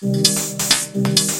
Música